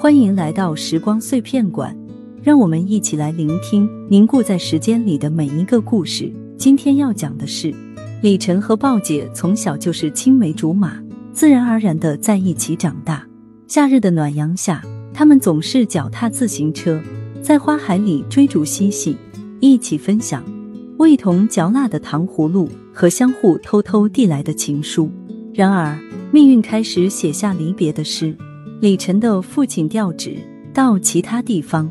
欢迎来到时光碎片馆，让我们一起来聆听凝固在时间里的每一个故事。今天要讲的是，李晨和鲍姐从小就是青梅竹马，自然而然的在一起长大。夏日的暖阳下，他们总是脚踏自行车，在花海里追逐嬉戏，一起分享味同嚼蜡的糖葫芦和相互偷偷递来的情书。然而，命运开始写下离别的诗。李晨的父亲调职到其他地方，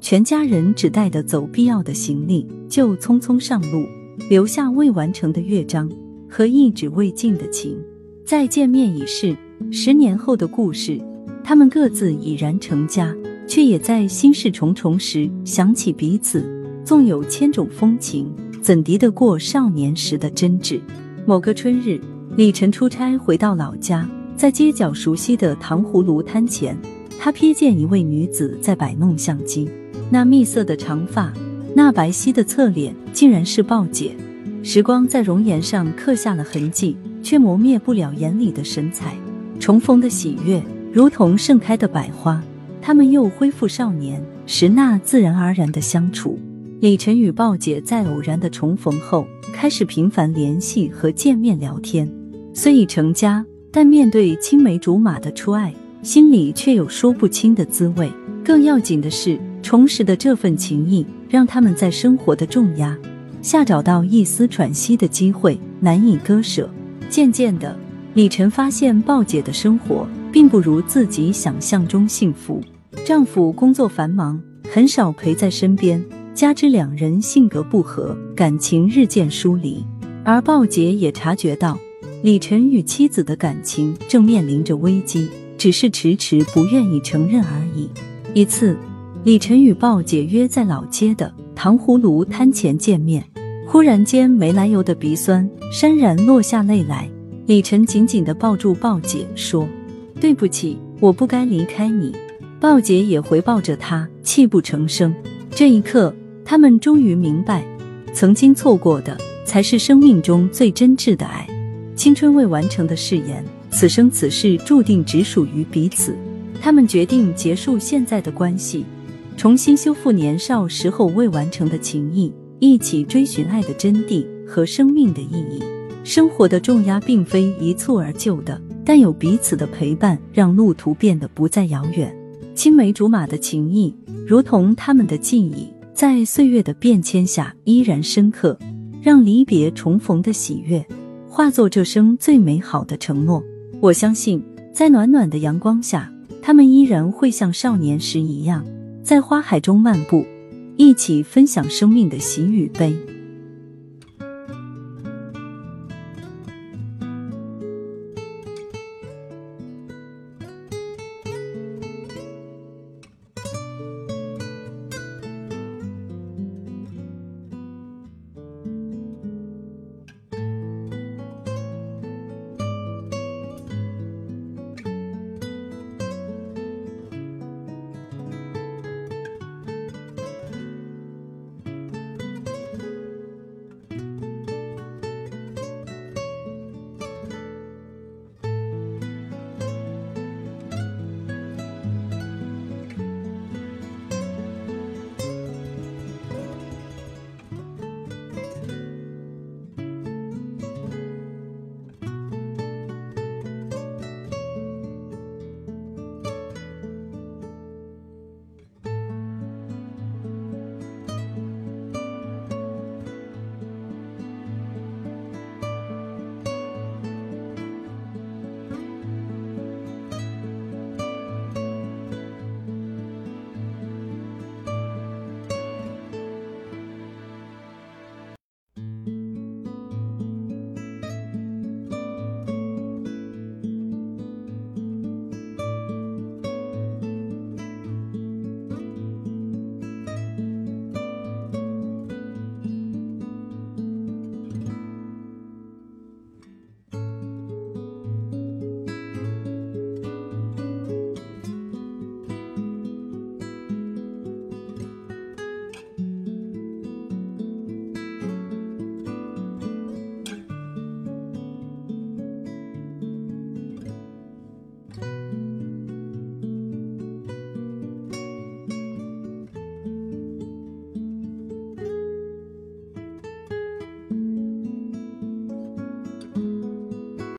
全家人只带的走必要的行李，就匆匆上路，留下未完成的乐章和一纸未尽的情。再见面已是十年后的故事，他们各自已然成家，却也在心事重重时想起彼此。纵有千种风情，怎敌得过少年时的真挚？某个春日，李晨出差回到老家。在街角熟悉的糖葫芦摊前，他瞥见一位女子在摆弄相机。那蜜色的长发，那白皙的侧脸，竟然是鲍姐。时光在容颜上刻下了痕迹，却磨灭不了眼里的神采。重逢的喜悦，如同盛开的百花，他们又恢复少年时那自然而然的相处。李晨与鲍姐在偶然的重逢后，开始频繁联系和见面聊天。虽已成家。但面对青梅竹马的初爱，心里却有说不清的滋味。更要紧的是，重拾的这份情谊，让他们在生活的重压下找到一丝喘息的机会，难以割舍。渐渐的，李晨发现鲍姐的生活并不如自己想象中幸福。丈夫工作繁忙，很少陪在身边，加之两人性格不合，感情日渐疏离。而鲍姐也察觉到。李晨与妻子的感情正面临着危机，只是迟迟不愿意承认而已。一次，李晨与鲍姐约在老街的糖葫芦摊前见面，忽然间没来由的鼻酸，潸然落下泪来。李晨紧紧的抱住鲍姐，说：“对不起，我不该离开你。”鲍姐也回抱着他，泣不成声。这一刻，他们终于明白，曾经错过的才是生命中最真挚的爱。青春未完成的誓言，此生此世注定只属于彼此。他们决定结束现在的关系，重新修复年少时候未完成的情谊，一起追寻爱的真谛和生命的意义。生活的重压并非一蹴而就的，但有彼此的陪伴，让路途变得不再遥远。青梅竹马的情谊，如同他们的记忆，在岁月的变迁下依然深刻，让离别重逢的喜悦。化作这生最美好的承诺。我相信，在暖暖的阳光下，他们依然会像少年时一样，在花海中漫步，一起分享生命的喜与悲。